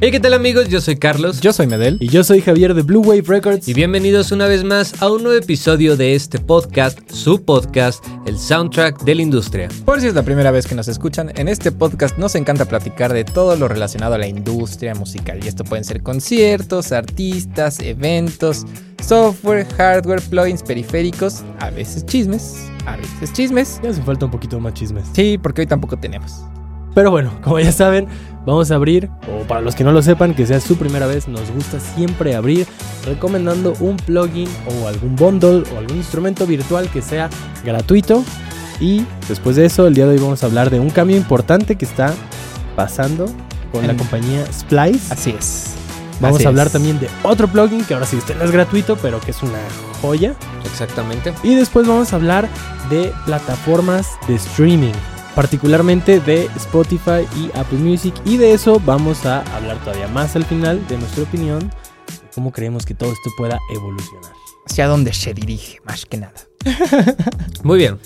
Hey, ¿qué tal amigos? Yo soy Carlos. Yo soy Medel. Y yo soy Javier de Blue Wave Records. Y bienvenidos una vez más a un nuevo episodio de este podcast, su podcast, el soundtrack de la industria. Por si es la primera vez que nos escuchan, en este podcast nos encanta platicar de todo lo relacionado a la industria musical. Y esto pueden ser conciertos, artistas, eventos, software, hardware, plugins, periféricos, a veces chismes, a veces chismes. Ya hace falta un poquito más chismes. Sí, porque hoy tampoco tenemos. Pero bueno, como ya saben, vamos a abrir, o para los que no lo sepan, que sea su primera vez, nos gusta siempre abrir recomendando un plugin o algún bundle o algún instrumento virtual que sea gratuito. Y después de eso, el día de hoy vamos a hablar de un cambio importante que está pasando con la compañía Splice. Así es. Vamos Así a hablar es. también de otro plugin que ahora sí este no es gratuito, pero que es una joya. Exactamente. Y después vamos a hablar de plataformas de streaming, particularmente de Spotify y Apple Music. Y de eso vamos a hablar todavía más al final de nuestra opinión, de cómo creemos que todo esto pueda evolucionar. Hacia dónde se dirige, más que nada. Muy bien.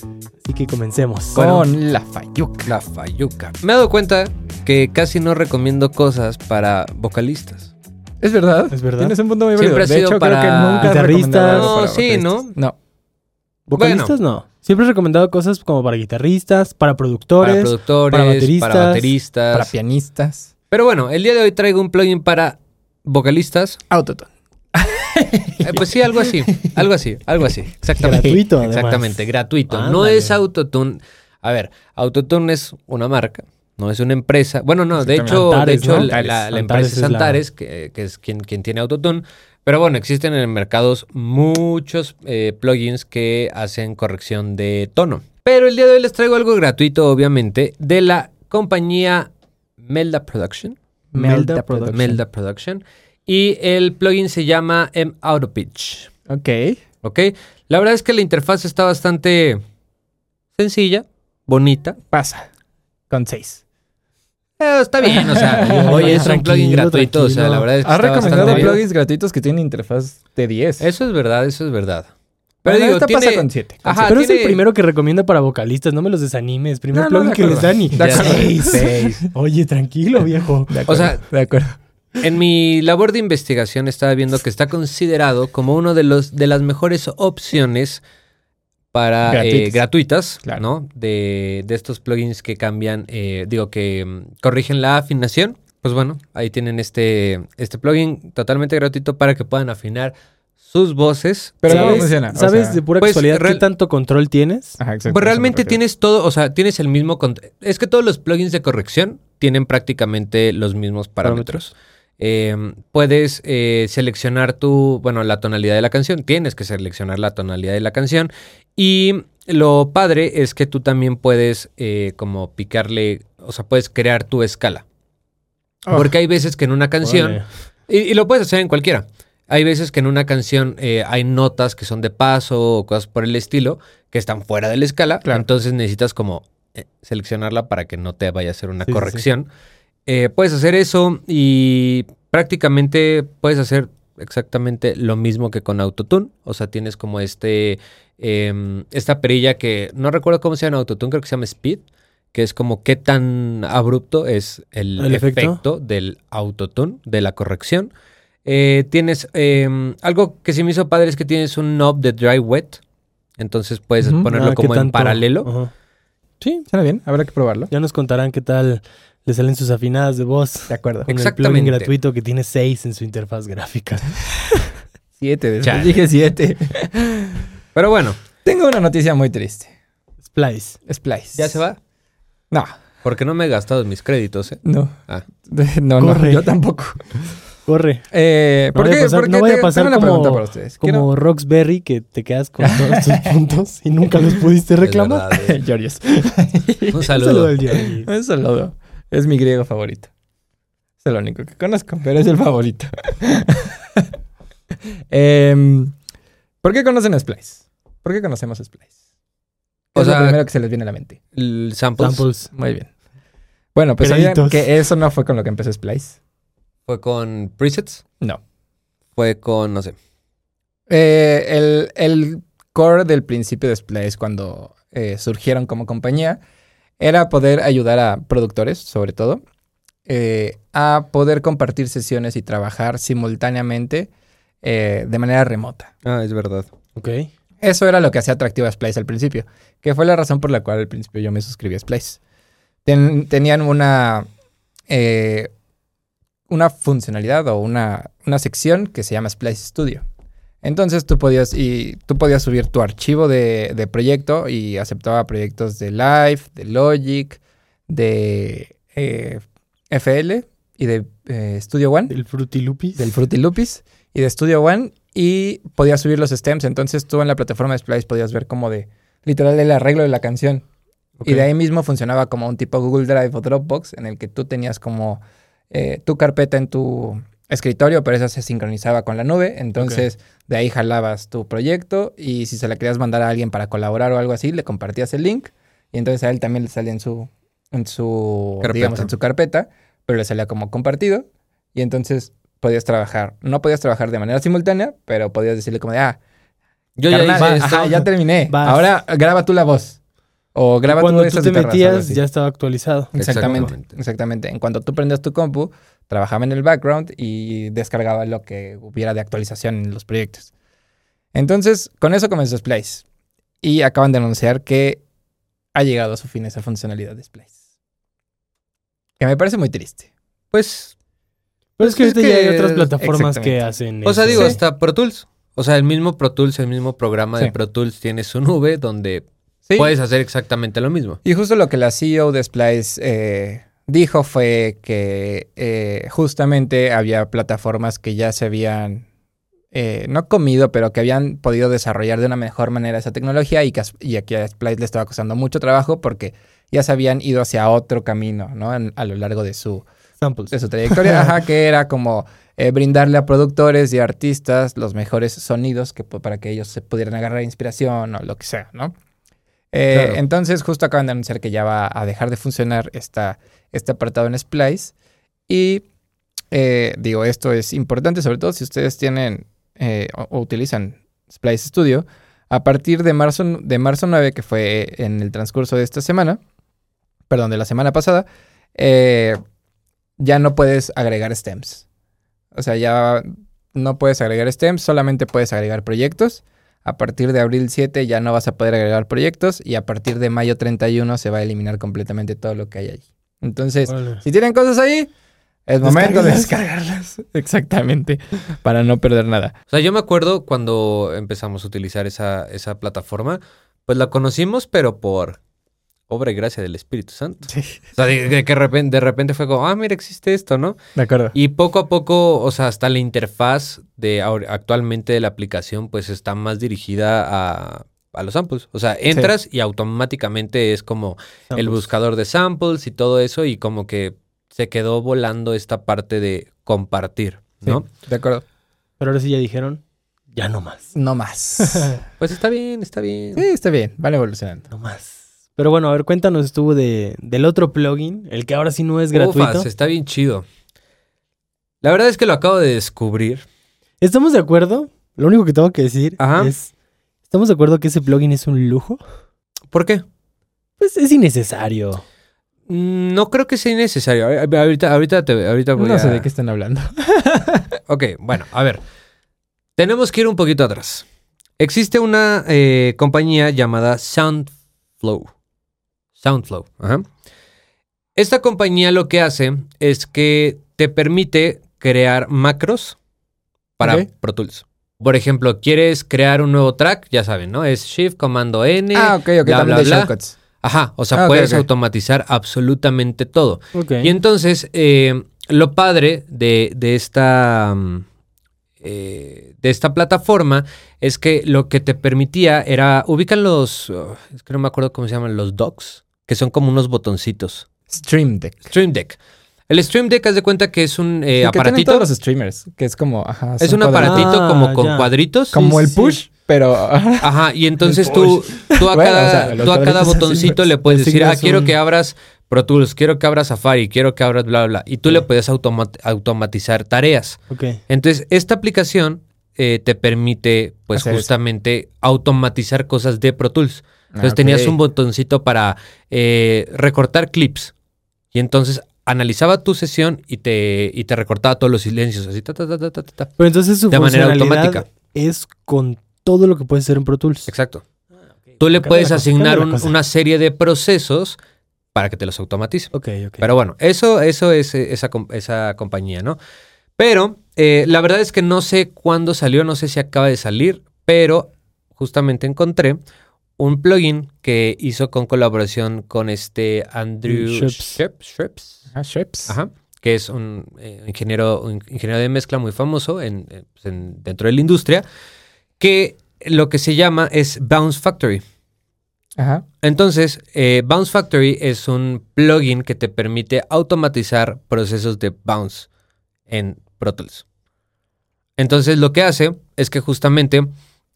Así que comencemos. Con la Fayuca. La Fayuca. Me he dado cuenta que casi no recomiendo cosas para vocalistas. ¿Es verdad? Es verdad. Tienes un punto muy Siempre válido. ha De sido hecho, para creo que nunca has guitarristas. No, para sí. ¿no? No. Vocalistas no. Siempre he recomendado cosas como para guitarristas, para Para productores. para para bateristas. Para pianistas. Pero bueno, el día de hoy traigo un plugin para vocalistas. Autotune. Eh, pues sí, algo así, algo así, algo así. Exactamente. Gratuito, además. Exactamente, gratuito. No es Autotune. A ver, Autotune es una marca, no es una empresa. Bueno, no, de hecho, de Antares, hecho ¿no? la, la- la Antares empresa es es la- Antares, que, que es quien, quien tiene Autotune. Pero bueno, existen en el mercado muchos eh, plugins que hacen corrección de tono. Pero el día de hoy les traigo algo gratuito, obviamente, de la compañía Melda Production. Melda, Production. Melda Production. Y el plugin se llama M Auto Pitch. Ok. Ok. La verdad es que la interfaz está bastante sencilla, bonita. Pasa. Con seis. Eh, está bien, o sea, oye, es un plugin gratuito, o sea, la verdad es que Ha recomendado plugins gratuitos que tienen interfaz T10. Eso es verdad, eso es verdad. Pero digo, esta tiene... pasa con 7. Pero es el primero que recomienda para vocalistas, no me los desanimes. Primer plugin que les dan y... Seis. Oye, tranquilo, viejo. De acuerdo, o sea, de acuerdo. En mi labor de investigación estaba viendo que está considerado como uno de los de las mejores opciones para eh, Gratuitas. Claro. ¿no? De, de estos plugins que cambian, eh, digo que mm, corrigen la afinación. Pues bueno, ahí tienen este, este plugin totalmente gratuito para que puedan afinar sus voces. Pero Eh, ¿cómo ¿Sabes, funciona? O ¿sabes sea, de pura pues, casualidad real- qué tanto control tienes? Ajá, exacto. Pues realmente tienes todo, o sea, tienes el mismo... Es que todos los plugins de corrección tienen prácticamente los mismos parámetros. Eh, puedes eh, seleccionar tu, bueno, la tonalidad de la canción, tienes que seleccionar la tonalidad de la canción y lo padre es que tú también puedes eh, como picarle, o sea, puedes crear tu escala. Oh. Porque hay veces que en una canción, y, y lo puedes hacer en cualquiera. Hay veces que en una canción eh, hay notas que son de paso o cosas por el estilo que están fuera de la escala. Claro. Entonces necesitas como eh, seleccionarla para que no te vaya a hacer una Sí, sí. Eh, puedes hacer eso y prácticamente puedes hacer exactamente lo mismo que con Autotune. O sea, tienes como este em, esta perilla que no recuerdo cómo se llama Autotune, creo que se llama Speed, que es como qué tan abrupto es el, ¿El efecto? efecto? del Autotune, de la corrección. Eh, tienes em, algo que sí me hizo padre es que tienes un knob de dry wet. Entonces puedes ponerlo Ah, ¿qué como en paralelo. Sí, suena bien. Habrá que probarlo. Ya nos contarán qué tal le salen sus afinadas de voz. De acuerdo. Con el plugin Exactamente. gratuito que tiene 6 en su interfaz gráfica. Siete. Después Chale. dije siete. Pero bueno, Tengo una noticia muy triste. Splice. Splice. ¿ya se va? No, Porque no me he gastado mis créditos, ¿eh? no. Ah. No, no, Corre. yo tampoco. Corre. Eh, No ¿Por vaya a qué? pasar- no a pasar tengo una como- pregunta para ustedes. Como Quiero- Roxberry que te quedas con todos tus puntos y nunca los pudiste reclamar. Verdad, eh. Georgios. Un Un saludo. al. Un saludo. Es mi griego favorito. Es el único que conozco, pero es el favorito. Em, ¿Por qué conocen a Splice? ¿Por qué conocemos a Splice? O es sea- lo primero que se les viene a la mente. El samples Samples. Muy bien. Bueno, pues sabían que eso no fue con lo que empezó Splice. fue con presets, No. fue con, no sé. Eh, el, el core del principio de Splice cuando eh, surgieron como compañía era poder ayudar a productores, sobre todo, eh, a poder compartir sesiones y trabajar simultáneamente eh, de manera remota. Ah, es verdad. Ok. Eso era lo que hacía atractivo a Splice al principio, que fue la razón por la cual al principio yo me suscribí a Splice. Ten- tenían una, eh, una funcionalidad o una, una sección que se llama Splice Studio. Entonces tú podías, y, tú podías subir tu archivo de, de proyecto y aceptaba proyectos de Live, de Logic, de eh, FL y de eh, Studio One El Fruity Loopies. del Fruity Loops y de Studio One y podías subir los stems. Entonces tú en la plataforma de Splice podías ver como de literal el arreglo de la canción. Y de ahí mismo funcionaba como un tipo Google Drive o Dropbox en el que tú tenías como eh, tu carpeta en tu escritorio, pero esa se sincronizaba con la nube. Entonces de ahí jalabas tu proyecto y si se la querías mandar a alguien para colaborar o algo así, le compartías el link y entonces a él también le salía en su, en su, Carpeta. digamos, en su carpeta, pero le salía como compartido y entonces podías trabajar. No podías trabajar de manera simultánea, pero podías decirle como de, ah, Yo carnal, ya hice esto. ajá, ya terminé. Vas. Ahora graba tú la voz. O graba Cuando tú tú te metías, ya estaba actualizado. Exactamente, Exactamente. exactamente. En cuanto tú prendías tu compu, trabajaba en el background y descargaba lo que hubiera de actualización en los proyectos. Entonces, con eso comenzó Splice. Y acaban de anunciar que ha llegado a su fin esa funcionalidad de Splice. Que me parece muy triste. Pues, Pero es que Pues ahorita es ya hay que- otras plataformas que hacen o sea, eso. digo, Sí. hasta Pro Tools. O sea, el mismo Pro Tools, el mismo programa Sí. de Pro Tools tiene su nube donde Sí. puedes hacer exactamente lo mismo. Y justo lo que la CEO de Splice eh, dijo fue que eh, justamente había plataformas que ya se habían, eh, no comido, pero que habían podido desarrollar de una mejor manera esa tecnología y que y aquí a Splice le estaba costando mucho trabajo porque ya se habían ido hacia otro camino, ¿no? En- a lo largo de su, Samples. de su trayectoria, ajá, que era como eh, brindarle a productores y artistas los mejores sonidos que, para que ellos se pudieran agarrar inspiración o lo que sea, ¿no? Eh, Claro. Entonces, justo acaban de anunciar que ya va a dejar de funcionar esta, este apartado en Splice. Y eh, digo, esto es importante, sobre todo si ustedes tienen eh, o, o utilizan Splice Studio. A partir de marzo, de marzo 9, que fue en el transcurso de esta semana, perdón, de la semana pasada, ya no puedes agregar stems. O sea, ya no puedes agregar stems, solamente puedes agregar proyectos. A partir de abril 7 ya no vas a poder agregar proyectos y a partir de mayo 31 se va a eliminar completamente todo lo que hay allí. Entonces, si tienen cosas ahí, es momento de descargarlas. Exactamente, para no perder nada. O sea, yo me acuerdo cuando empezamos a utilizar esa, esa plataforma, pues la conocimos, pero por obra y gracia del Espíritu Santo. O sea, de, de que repente, de repente fue como, ah, mira, existe esto, ¿no? De acuerdo. Y poco a poco, o sea, hasta la interfaz de actualmente de la aplicación, pues está más dirigida a, a los samples. O sea, entras y automáticamente es como el buscador de samples y todo eso, y como que se quedó volando esta parte de compartir, ¿no? Sí, de acuerdo. Pero ahora sí ya dijeron, ya no más. No más. Pues está bien, está bien. sí, está bien, van evolucionando. No más. Pero bueno, a ver, cuéntanos tú de, del otro plugin, el que ahora sí no es gratuito. Ufas, está bien chido. La verdad es que lo acabo de descubrir. ¿Estamos de acuerdo? Lo único que tengo que decir Ajá. es, ¿estamos de acuerdo que ese plugin es un lujo? ¿Por qué? Pues es innecesario. Mm, No creo que sea innecesario. Ahorita, ahorita, te, ahorita voy No sé a- de qué están hablando. Ok, bueno, a ver. Tenemos que ir un poquito atrás. Existe una eh, compañía llamada Soundflow. Soundflow. ajá. Esta compañía lo que hace es que te permite crear macros para. Pro Tools. Por ejemplo, quieres crear un nuevo track, ya saben, ¿no? Es Shift, Comando N. ah, ok, ok, bla, también bla, de bla. shortcuts. Ajá, o sea, Ah, puedes automatizar absolutamente todo. Y entonces, eh, lo padre de, de esta. mm, eh, de esta plataforma es que lo que te permitía era. Ubican los. oh, es que no me acuerdo cómo se llaman, los docks, que son como unos botoncitos. Stream Deck. Stream Deck. El Stream Deck, haz de cuenta que es un eh, Sí, que aparatito. todos los streamers, que es como, ajá, Es un cuadraditos. aparatito Ah, como con ya. cuadritos. Como Sí, el sí. push, pero ajá, Ajá, y entonces tú, tú a Bueno, cada, o sea, los tú a cada botoncito le puedes decir, ah, quiero un- que abras Pro Tools, quiero que abras Safari, quiero que abras bla, bla, bla. Y tú le puedes automa- automatizar tareas. Ok. Entonces, esta aplicación eh, te permite, pues, Hacer eso. justamente automatizar cosas de Pro Tools. Entonces, Ah, tenías ok. un botoncito para eh, recortar clips. Y entonces, analizaba tu sesión y te, y te recortaba todos los silencios, así, ta, ta, ta, ta, ta, ta. Pero entonces su De manera automática. es con todo lo que puede ser en Pro Tools. Exacto. Tú le Cambia puedes asignar un- una serie de procesos para que te los automatice. Ok, ok. Pero bueno, eso, eso es eh, esa, esa compañía, ¿no? Pero eh, la verdad es que no sé cuándo salió, no sé si acaba de salir, pero justamente encontré un plugin que hizo con colaboración con este Andrew Ah, Sheps. ajá, que es un eh, ingeniero, un ingeniero de mezcla muy famoso en, eh, pues, en- dentro de la industria, que lo que se llama es Bounce Factory. Ajá. Entonces, eh, Bounce Factory es un plugin que te permite automatizar procesos de bounce en Pro Tools. Entonces, lo que hace es que justamente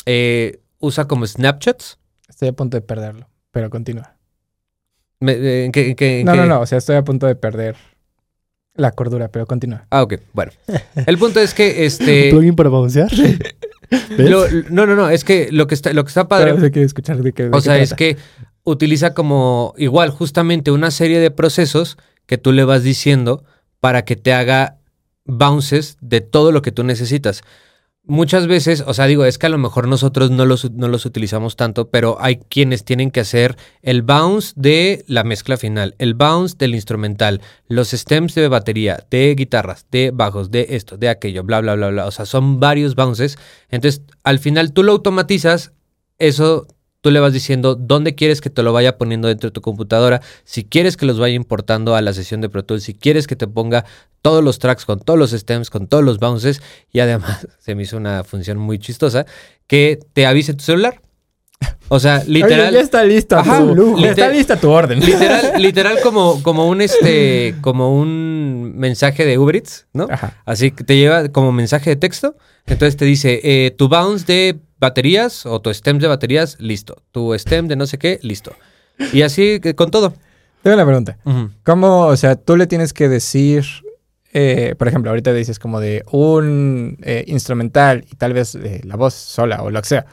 eh, usa como snapshots. Estoy a punto de perderlo, pero continúa. Me- eh, ¿en qué- en qué- en No, qué- no, no. O sea, estoy a punto de perder la cordura, pero continúa. Ah, ok. Bueno. El punto es que ¿Un este. plugin para bouncear? ¿Ves? lo- no, no, no. Es que lo que está, lo que está padre. Pero se quiere escuchar de qué. de O qué sea, es que utiliza como igual justamente una serie de procesos que tú le vas diciendo para que te haga bounces de todo lo que tú necesitas. Muchas veces, o sea, digo, es que a lo mejor nosotros no los, no los utilizamos tanto, pero hay quienes tienen que hacer el bounce de la mezcla final, el bounce del instrumental, los stems de batería, de guitarras, de bajos, de esto, de aquello, bla, bla, bla, bla. O sea, son varios bounces. Entonces, al final tú lo automatizas, eso tú le vas diciendo dónde quieres que te lo vaya poniendo dentro de tu computadora, si quieres que los vaya importando a la sesión de Pro Tools, si quieres que te ponga todos los tracks con todos los stems, con todos los bounces, y además se me hizo una función muy chistosa, que te avise tu celular. O sea, Oye, literal... ya está lista Ajá, tu lujo. Está lista tu orden. Literal, literal como, como un este, como un mensaje de Uber Eats, ¿no? Ajá. Así que te lleva como mensaje de texto. Entonces te dice, eh, tu bounce de baterías o tu stem de baterías, listo. Tu stem de no sé qué, listo. Y así que con todo. Tengo una pregunta. ¿Cómo, o sea, tú le tienes que decir, eh, por ejemplo, ahorita dices como de un eh, instrumental y tal vez eh, la voz sola o lo que sea.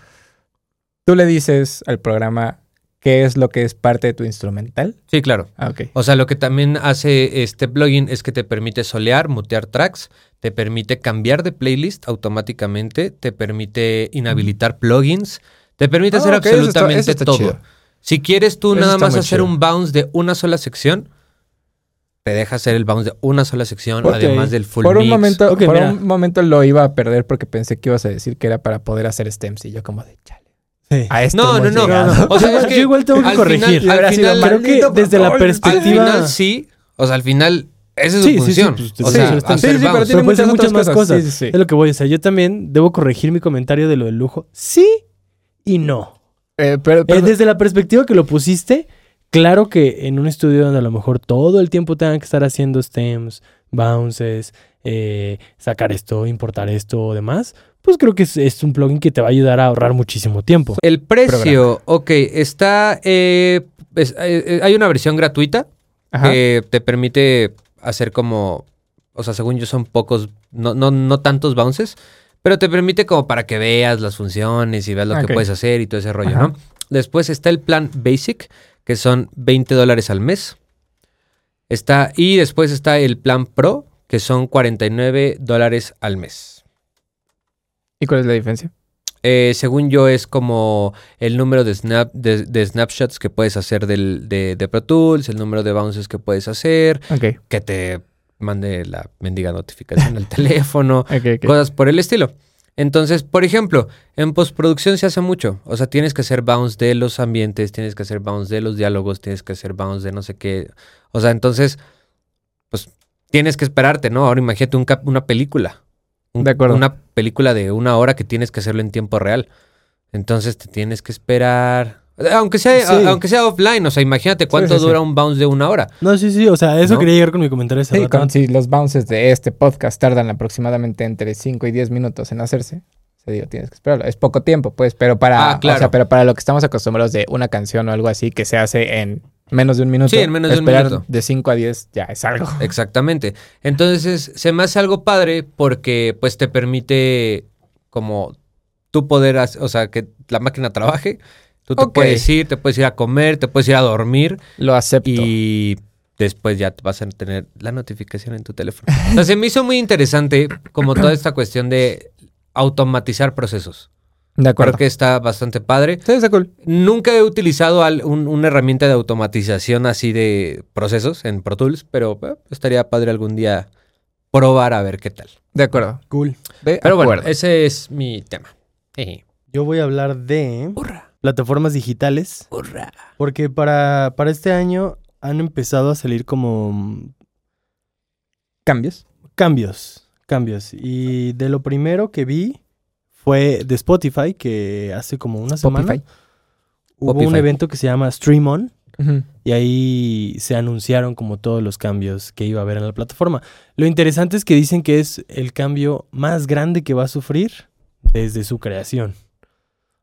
Tú le dices al programa qué es lo que es parte de tu instrumental. Sí, claro. Ah, ok. O sea, lo que también hace este plugin es que te permite solear, mutear tracks, te permite cambiar de playlist automáticamente, te permite inhabilitar plugins, te permite Ah, hacer eso está- absolutamente eso está todo. chido. Si quieres tú Eso nada más hacer chido. un bounce de una sola sección, te deja hacer el bounce de una sola sección, además del full Por un mix. momento, por mira. un momento lo iba a perder porque pensé que ibas a decir que era para poder hacer stems y yo como de chale. Sí. A esto No, no, no. llegado. O sea, es que yo igual tengo que corregir. final- al final- Creo que desde la control. Al perspectiva... final sí, o sea, al final esa es su Sí, sí, sí, función. pues, o sí, sea, sí, sí, sí, pero tiene muchas muchas más cosas. cosas. Sí, sí, sí. Es lo que voy a decir. Yo también debo corregir mi comentario de lo del lujo. Sí y no. Eh, pero, Eh, pero- desde la perspectiva que lo pusiste, claro que en un estudio donde a lo mejor todo el tiempo tengan que estar haciendo stems, bounces, eh, sacar esto, importar esto o demás, pues creo que es, es un plugin que te va a ayudar a ahorrar muchísimo tiempo. El precio, ok, está. eh, es- eh, eh, hay una versión gratuita Ajá. que te permite hacer como. O sea, según yo, son pocos, no, no, no tantos bounces, pero te permite como para que veas las funciones y veas lo que puedes hacer y todo ese rollo, Ajá. ¿no? Después está el plan Basic, que son 20 dólares al mes. Está, y después está el plan Pro, que son 49 dólares al mes. ¿Y cuál es la diferencia? Eh, según yo, es como el número de, snap, de, de snapshots que puedes hacer del, de, de Pro Tools, el número de bounces que puedes hacer, Ok, que te mande la mendiga notificación al teléfono, cosas por el estilo. Entonces, por ejemplo, en postproducción se hace mucho. O sea, tienes que hacer bounce de los ambientes, tienes que hacer bounce de los diálogos, tienes que hacer bounce de no sé qué. O sea, entonces, pues tienes que esperarte, ¿no? Ahora imagínate un cap- una película. Un- De acuerdo. Una película de una hora que tienes que hacerlo en tiempo real. Entonces te tienes que esperar. Aunque sea, Sí. a- aunque sea offline, o sea, imagínate cuánto sí, sí. dura un bounce de una hora. No, sí, sí, o sea, eso ¿No? quería llegar con mi comentario Sí, con- si los bounces de este podcast tardan aproximadamente entre 5 y 10 minutos en hacerse, se digo, tienes que esperarlo. Es poco tiempo, pues, pero para, Ah, claro. o sea, pero para lo que estamos acostumbrados de una canción o algo así que se hace en menos de un minuto, Sí, en menos de un esperar minuto. de 5 a 10 ya es algo. Exactamente. Entonces, se me hace algo padre porque pues te permite como tú poder, hac- o sea, que la máquina trabaje. Tú te puedes ir, te puedes ir a comer, te puedes ir a dormir Lo acepto. y después ya vas a tener la notificación en tu teléfono. O sea, se me hizo muy interesante como toda esta cuestión de automatizar procesos. De acuerdo. Creo que está bastante padre. Sí, está cool. Nunca he utilizado al- un- una herramienta de automatización así de procesos en Pro Tools, pero eh, estaría padre algún día probar a ver qué tal. De acuerdo. Cool. De Pero bueno, ese es mi tema. Jeje. Yo voy a hablar de Hurra, plataformas digitales. hurra. Porque para, para este año han empezado a salir como mm, cambios. cambios. Cambios. Y de lo primero que vi fue de Spotify, que hace como una semana Popify. hubo un evento que se llama Stream On. Y ahí se anunciaron como todos los cambios que iba a haber en la plataforma. Lo interesante es que dicen que es el cambio más grande que va a sufrir desde su creación.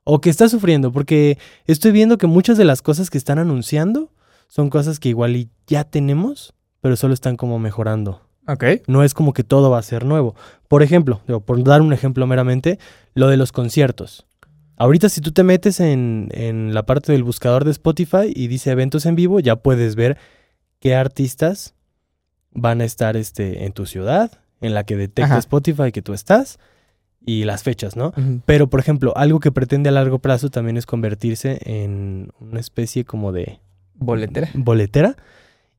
O que está sufriendo, porque estoy viendo que muchas de las cosas que están anunciando son cosas que igual ya tenemos, pero solo están como mejorando. Ok. No es como que todo va a ser nuevo. Por ejemplo, digo, por dar un ejemplo meramente, lo de los conciertos. Ahorita si tú te metes en, en la parte del buscador de Spotify y dice eventos en vivo, ya puedes ver qué artistas van a estar este, en tu ciudad, en la que detecta Ajá. Spotify que tú estás, y las fechas, ¿no? Pero, por ejemplo, algo que pretende a largo plazo también es convertirse en una especie como de Boletera. boletera.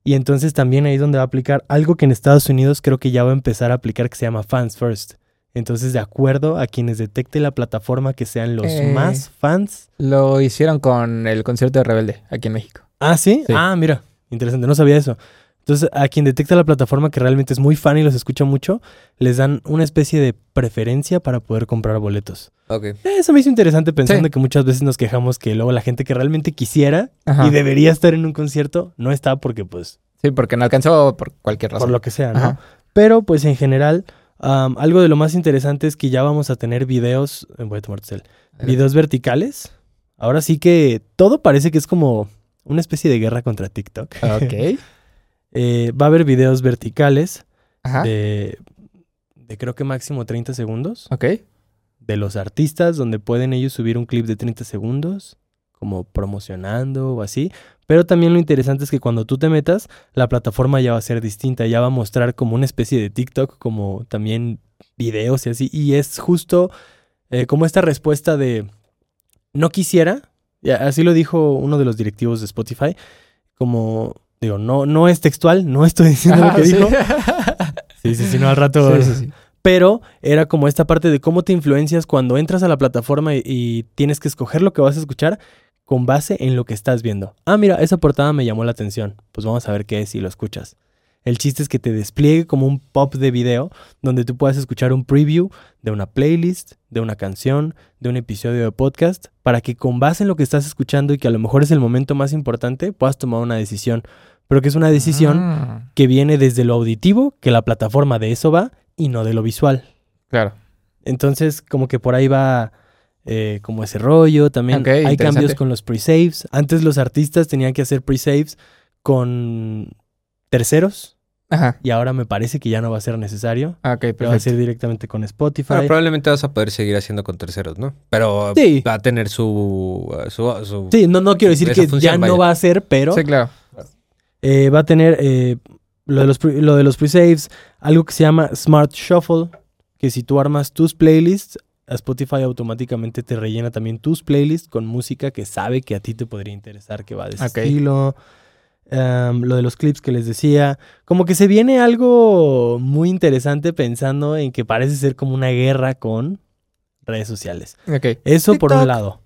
Y entonces también ahí es donde va a aplicar algo que en Estados Unidos creo que ya va a empezar a aplicar que se llama Fans First. Entonces, de acuerdo a quienes detecte la plataforma que sean los Eh. más fans. Lo hicieron con el concierto de Rebelde aquí en México. Ah, ¿sí? Sí. Ah, mira, interesante, no sabía eso. Entonces, a quien detecta la plataforma que realmente es muy fan y los escucha mucho, les dan una especie de preferencia para poder comprar boletos. Ok. Eh, Eso me hizo interesante pensando Sí. que muchas veces nos quejamos que luego la gente que realmente quisiera Ajá. y debería estar en un concierto no está porque pues Sí, porque no alcanzó por cualquier razón. por lo que sea, ¿no? Ajá. Pero pues en general, algo de lo más interesante es que ya vamos a tener videos, eh, voy a tomar cel, videos verticales. Ahora sí que todo parece que es como una especie de guerra contra TikTok. Ok. Eh, va a haber videos verticales Ajá. de, de creo que máximo 30 segundos Ok. de los artistas donde pueden ellos subir un clip de 30 segundos como promocionando o así. Pero también lo interesante es que cuando tú te metas, la plataforma ya va a ser distinta, ya va a mostrar como una especie de TikTok, como también videos y así. Y es justo eh, como esta respuesta de no quisiera, y así lo dijo uno de los directivos de Spotify, como digo, no, no es textual, no estoy diciendo lo Ajá, que sí. dijo. Sí, sí, sí, no al rato. Sí, sí, sí. Pero era como esta parte de cómo te influencias cuando entras a la plataforma y, y tienes que escoger lo que vas a escuchar con base en lo que estás viendo. Ah, mira, esa portada me llamó la atención. Pues vamos a ver qué es si lo escuchas. El chiste es que te despliegue como un pop de video donde tú puedas escuchar un preview de una playlist, de una canción, de un episodio de podcast, para que con base en lo que estás escuchando y que a lo mejor es el momento más importante, puedas tomar una decisión. Pero que es una decisión Ah, que viene desde lo auditivo, que la plataforma de eso va, y no de lo visual. claro. Entonces, como que por ahí va eh, como ese rollo. También hay cambios con los pre-saves. Antes los artistas tenían que hacer pre-saves con terceros, Ajá. y ahora me parece que ya no va a ser necesario. Ah, Ok, va a ser directamente con Spotify. Bueno, probablemente vas a poder seguir haciendo con terceros, ¿no? Pero Sí. va a tener su... su, su- Sí, no, no quiero decir que función, ya no va a ser, pero Sí, claro. Eh, va a tener eh, lo, de los pre- lo de los pre-saves, algo que se llama Smart Shuffle, que si tú armas tus playlists, a Spotify automáticamente te rellena también tus playlists con música que sabe que a ti te podría interesar, que va de ese estilo. Em, lo de los clips que les decía, como que se viene algo muy interesante pensando en que parece ser como una guerra con redes sociales. Eso por un lado.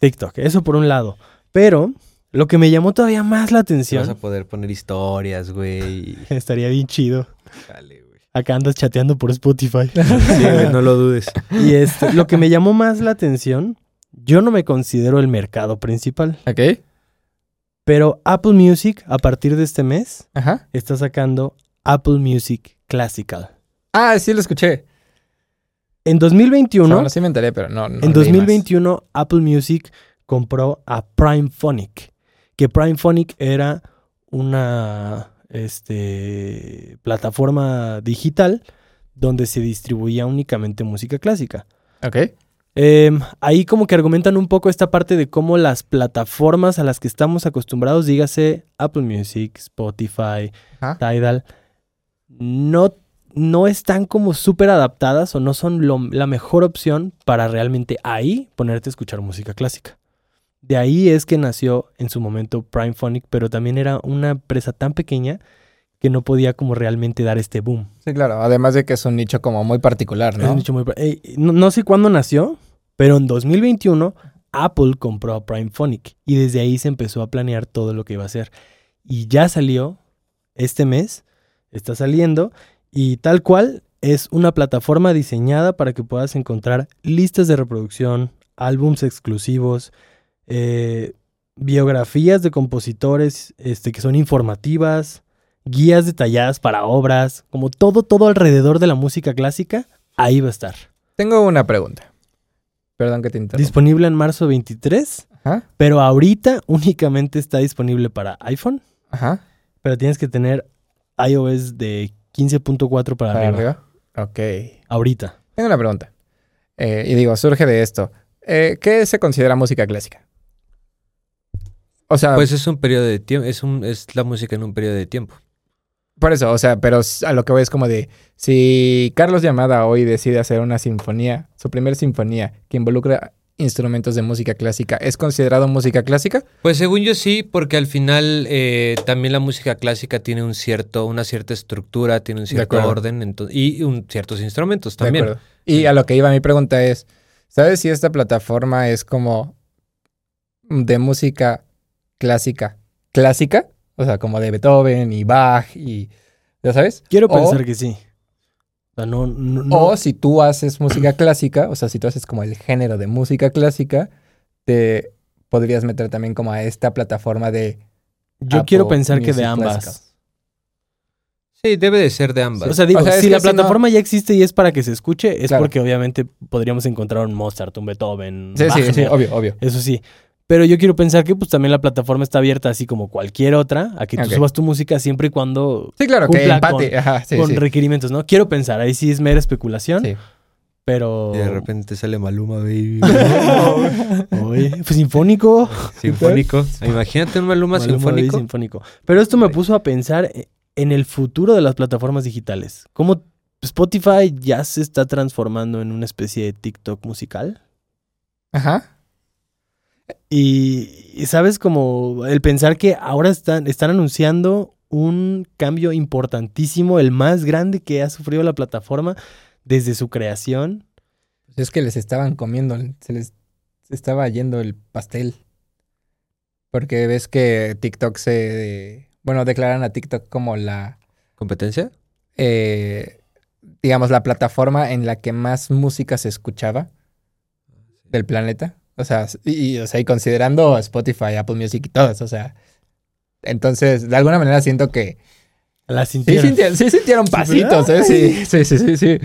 TikTok, eso por un lado. Pero lo que me llamó todavía más la Vas atención, a poder poner historias, güey. estaría bien chido. Dale, güey. Acá andas chateando por Spotify. Sí, güey, no lo dudes. y este, lo que me llamó más la atención, yo no me considero el mercado principal, Ok. pero Apple Music a partir de este mes Ajá. está sacando Apple Music Classical. Ah, sí lo escuché. En 2021, Bueno, sí me enteré, pero no. no en leí 2021 Apple Music compró a Primephonic, que Primephonic era una este, plataforma digital donde se distribuía únicamente música clásica. Ok. Em, ahí como que argumentan un poco esta parte de cómo las plataformas a las que estamos acostumbrados, dígase Apple Music, Spotify. Tidal, no, no están como súper adaptadas o no son lo- la mejor opción para realmente ahí ponerte a escuchar música clásica. De ahí es que nació en su momento Prime Phonic, pero también era una empresa tan pequeña que no podía como realmente dar este boom. Sí, claro. Además de que es un nicho como muy particular, Es ¿no? un nicho muy- eh, no, no sé cuándo nació, pero en 2021 Apple compró a Prime Phonic y desde ahí se empezó a planear todo lo que iba a hacer. Y ya salió este mes, está saliendo y tal cual es una plataforma diseñada para que puedas encontrar listas de reproducción, álbums exclusivos, eh, biografías de compositores este, que son informativas, guías detalladas para obras, como todo, todo alrededor de la música clásica, ahí va a estar. Tengo una pregunta. Perdón que te interrumpa. Disponible en marzo 23, Ajá. pero ahorita únicamente está disponible para iPhone, Ajá. pero tienes que tener iOS de 15.4 para, Para arriba. arriba. Ok. Ahorita. Tengo una pregunta. Eh, y digo, surge de esto. Eh, ¿Qué se considera música clásica? O sea, Pues es un periodo de tiempo, es, un, es la música en un periodo de tiempo. por eso, o sea, pero a lo que voy es como de, si Carlos Llamada hoy decide hacer una sinfonía, su primer sinfonía, que involucra instrumentos de música clásica, ¿es considerado música clásica? Pues según yo sí, porque al final eh, también la música clásica tiene un cierto, una cierta estructura, tiene un cierto orden y un, ciertos instrumentos también. Y a lo que iba mi pregunta es, ¿sabes si esta plataforma es como de música clásica? ¿Clásica? O sea, como de Beethoven y Bach y... ¿Ya sabes? Quiero O- pensar que sí. O sea, no, no- no- O si tú haces música clásica, o sea, si tú haces como el género de música clásica, te podrías meter también como a esta plataforma de... yo Apple quiero pensar que de ambas. Sí, debe de ser de ambas. O sea, digo, O sea, es si la si no- plataforma ya existe y es para que se escuche, es Claro. porque obviamente podríamos encontrar un Mozart, un Beethoven, Sí, sí, sí, obvio, obvio. Eso sí. Pero yo quiero pensar que pues también la plataforma está abierta así como cualquier otra, a que tú subas tu música siempre y cuando Sí, claro, que Cumpla empate. con- Ajá, sí, con sí. requerimientos, ¿no? Quiero pensar, ahí sí es mera especulación, Sí. pero... Y de repente sale Maluma, baby. Oye, pues sinfónico. sinfónico. Imagínate un Maluma, Maluma Baby sinfónico. sinfónico. Pero esto me puso a pensar en el futuro de las plataformas digitales. ¿Cómo Spotify ya se está transformando en una especie de TikTok musical? Ajá. Y, y sabes como el pensar que ahora están, están anunciando un cambio importantísimo, el más grande que ha sufrido la plataforma desde su creación. Pues es que les estaban comiendo, se les estaba yendo el pastel. Porque ves que TikTok se... Bueno, declaran a TikTok como la... ¿Competencia? eh, digamos, la plataforma en la que más música se escuchaba del planeta. O sea, y, o sea, y considerando Spotify, Apple Music y todas, o sea... Entonces, de alguna manera siento que La Sí sintieron. sintieron, sí sintieron pasitos, ¿eh? Sí, sí, sí, sí, sí.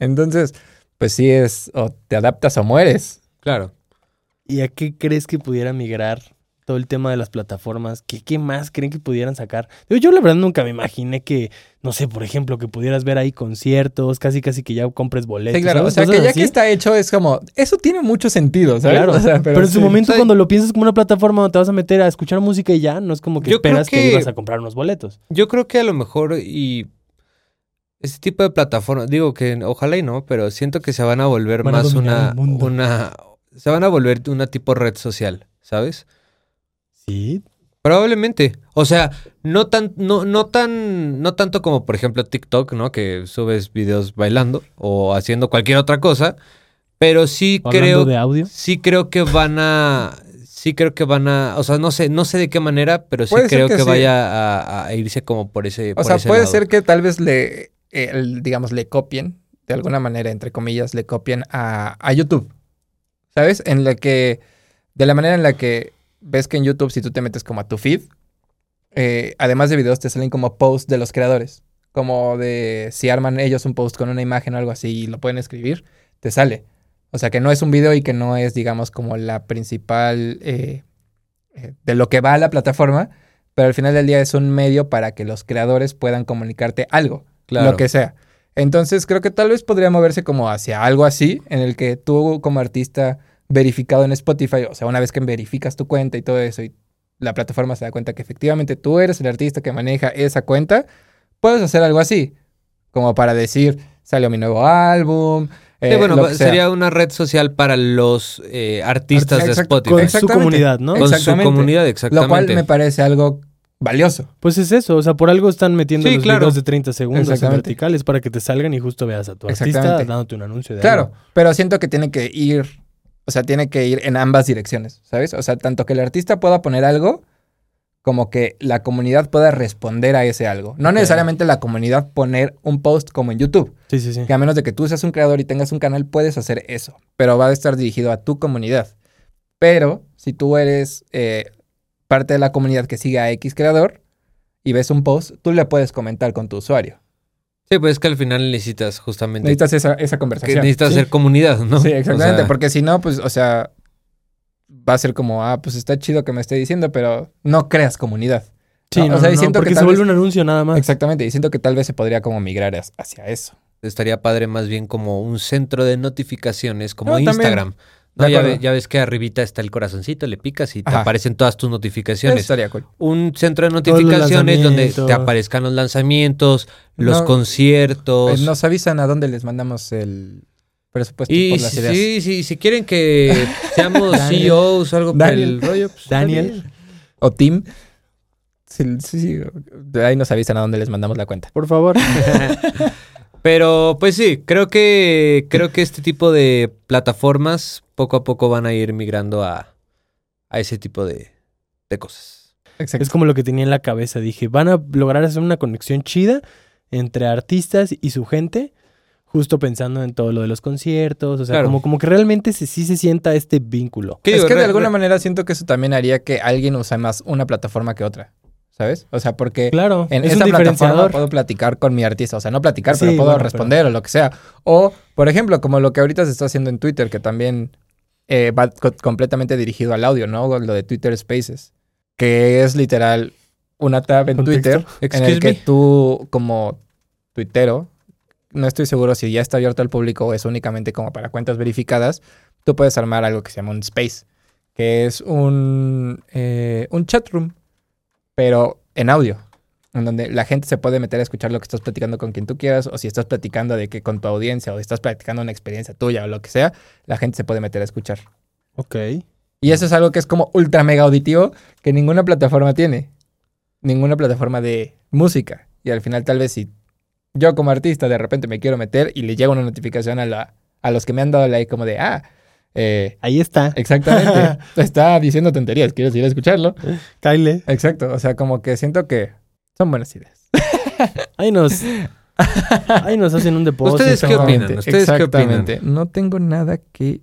Entonces, pues sí es, o te adaptas o mueres. Claro. ¿Y a qué crees que pudiera migrar todo el tema de las plataformas? ¿Qué, qué más creen que pudieran sacar? Yo, yo la verdad nunca me imaginé que, no sé, por ejemplo, que pudieras ver ahí conciertos, casi casi que ya compres boletos. Sí, claro. O sea, que ya así. que está hecho es como, eso tiene mucho sentido, ¿sabes? Claro, O sea, pero, en su momento O sea, cuando lo piensas como una plataforma donde te vas a meter a escuchar música y ya, no es como que Yo esperas que... que- ibas a comprar unos boletos. Yo creo que a lo mejor y este tipo de plataformas, digo que ojalá y no, pero siento que se van a volver Van más una, una, se van a volver una tipo red social, ¿sabes? Sí. Probablemente. O sea, no tan, no, no tan, no tanto como por ejemplo TikTok, ¿no? Que subes videos bailando o haciendo cualquier otra cosa. Pero sí creo, de audio. sí creo que van a, sí creo que van a, o sea, no sé, no sé de qué manera, pero sí Puede creo que que, sí. vaya a, a irse como por ese, O por sea, ese puede lado. ser que tal vez le, eh, digamos, le copien, de alguna manera, entre comillas, le copien a, a YouTube. ¿Sabes? En la que, de la manera en la que ves que en YouTube, si tú te metes como a tu feed, eh, además de videos, te salen como posts de los creadores. Como de si arman ellos un post con una imagen o algo así y lo pueden escribir, te sale. O sea, que no es un video y que no es, digamos, como la principal eh, eh, de lo que va a la plataforma, pero al final del día es un medio para que los creadores puedan comunicarte algo, Claro. lo que sea. Entonces creo que tal vez podría moverse como hacia algo así, en el que tú como artista verificado en Spotify, o sea, una vez que verificas tu cuenta y todo eso y la plataforma se da cuenta que efectivamente tú eres el artista que maneja esa cuenta, puedes hacer algo así, como para decir, salió mi nuevo álbum. Sí, eh, bueno, lo que sea. sería una red social para los eh, artistas de Spotify. Con su comunidad, ¿no? Con su Exactamente. comunidad, Lo exactamente. cual me parece algo valioso. Pues es eso, o sea, por algo están metiendo Sí, los claro. videos de 30 segundos en verticales para que te salgan y justo veas a tu artista Exactamente. dándote un anuncio de Claro, algo. pero siento que tiene que ir, o sea, tiene que ir en ambas direcciones, ¿sabes? O sea, tanto que el artista pueda poner algo, como que la comunidad pueda responder a ese algo. No necesariamente la comunidad poner un post como en YouTube, Sí, sí, sí. que a menos de que tú seas un creador y tengas un canal, puedes hacer eso, pero va a estar dirigido a tu comunidad. Pero si tú eres eh, parte de la comunidad que sigue a X creador y ves un post, tú le puedes comentar con tu usuario. Sí, pues es que al final necesitas justamente... Necesitas esa, esa que conversación. necesitas Sí. hacer comunidad, ¿no? Sí, exactamente, O sea, porque si no, pues, o sea, va a ser como, ah, pues está chido que me esté diciendo, pero no creas comunidad. Sí, No, no, o sea, no, y siento que porque se vuelve vez- un anuncio nada más. Exactamente, y siento que tal vez se podría como migrar hacia eso. Estaría padre más bien como un centro de notificaciones, como No, también. No, ya, acuerdo. ve- ya ves que arribita está el corazoncito, le picas y te Ajá. aparecen todas tus notificaciones. estaría cool. Un centro de notificaciones donde te aparezcan los lanzamientos, los No, conciertos. Eh, Nos avisan a dónde les mandamos el presupuesto y por las ideas. sí, sí, si quieren que seamos Daniel. CEOs o algo por Daniel. el rollo, pues, Daniel. O Team. Sí, sí, sí, de ahí nos avisan a dónde les mandamos la cuenta. Por favor. Pero pues sí, creo que creo que este tipo de plataformas poco a poco van a ir migrando a, a ese tipo de, de cosas. Exacto. es como lo que tenía en la cabeza. Dije, van a lograr hacer una conexión chida entre artistas y su gente, justo pensando en todo lo de los conciertos. O sea, Claro. como, como que realmente se, sí se sienta este vínculo. ¿Qué es digo? que de alguna manera siento que eso también haría que alguien use más una plataforma que otra. ¿Sabes? O sea, porque Claro, en es esa un plataforma puedo platicar con mi artista. O sea, no platicar, Sí, pero puedo bueno, responder o lo que sea. O, por ejemplo, como lo que ahorita se está haciendo en Twitter, que también eh, va co- completamente dirigido al audio, ¿no? Lo de Twitter Spaces. Que es literal una tab en Contexto. Twitter en el que me. tú, como tuitero, no estoy seguro si ya está abierto al público o es únicamente como para cuentas verificadas, tú puedes armar algo que se llama un space, que es un, eh, un chat room, pero en audio, en donde la gente se puede meter a escuchar lo que estás platicando con quien tú quieras, o si estás platicando de que con tu audiencia, o estás platicando una experiencia tuya o lo que sea, la gente se puede meter a escuchar. Ok. Y eso es algo que es como ultra mega auditivo que ninguna plataforma tiene. Ninguna plataforma de música. Y al final tal vez si yo como artista de repente me quiero meter y le llega una notificación a, la, a los que me han dado like como de, ah, eh, Ahí está. exactamente, te está diciendo tonterías, ¿quieres ir a escucharlo? Kyle. Exacto, o sea, como que siento que son buenas ideas. Ahí nos. Ahí nos hacen un depósito. ¿Ustedes qué opinan? ¿Ustedes qué opinan? Exactamente. No tengo nada que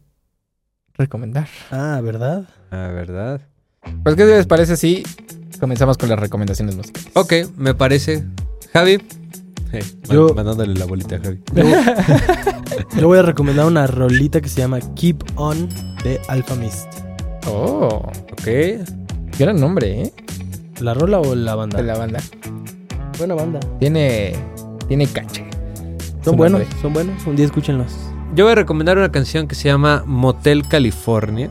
recomendar. Ah, ¿verdad? Ah, ¿verdad? Pues, ¿qué les parece si comenzamos con las recomendaciones musicales? Ok, me parece. Javi. Yo- mandándole la bolita a Javi. Yo, yo voy a recomendar una rolita que se llama Keep On de Alpha Mist. Oh, Ok. gran nombre, ¿eh? ¿La rola o la banda? La banda. Buena banda. Tiene, tiene caché. Son Su buenos, nombre. son buenos. Un día escúchenlos. Yo voy a recomendar una canción que se llama Motel California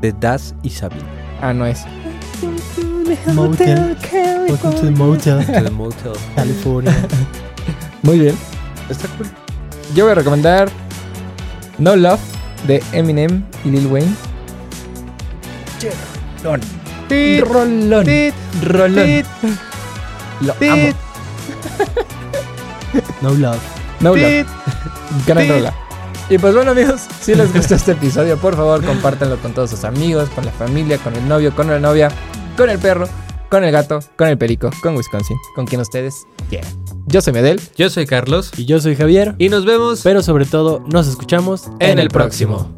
de Das y Sabina. Ah, no es. Motel. Welcome to the Motel, The Motel. California. Muy bien. Está cool. Yo voy a recomendar No Love de Eminem y Lil Wayne. Rolón. Rolón. Rolón. Lo amo. No love. No Love. Gran rola. Y pues bueno amigos, si les gustó este episodio, por favor compártanlo con todos sus amigos, con la familia, con el novio, con la novia, con el perro, con el gato, con el perico, con Wisconsin, con quien ustedes quieran. Yo soy Medel. Yo soy Carlos Y yo soy Javier. y nos vemos Pero sobre todo, nos escuchamos en el próximo.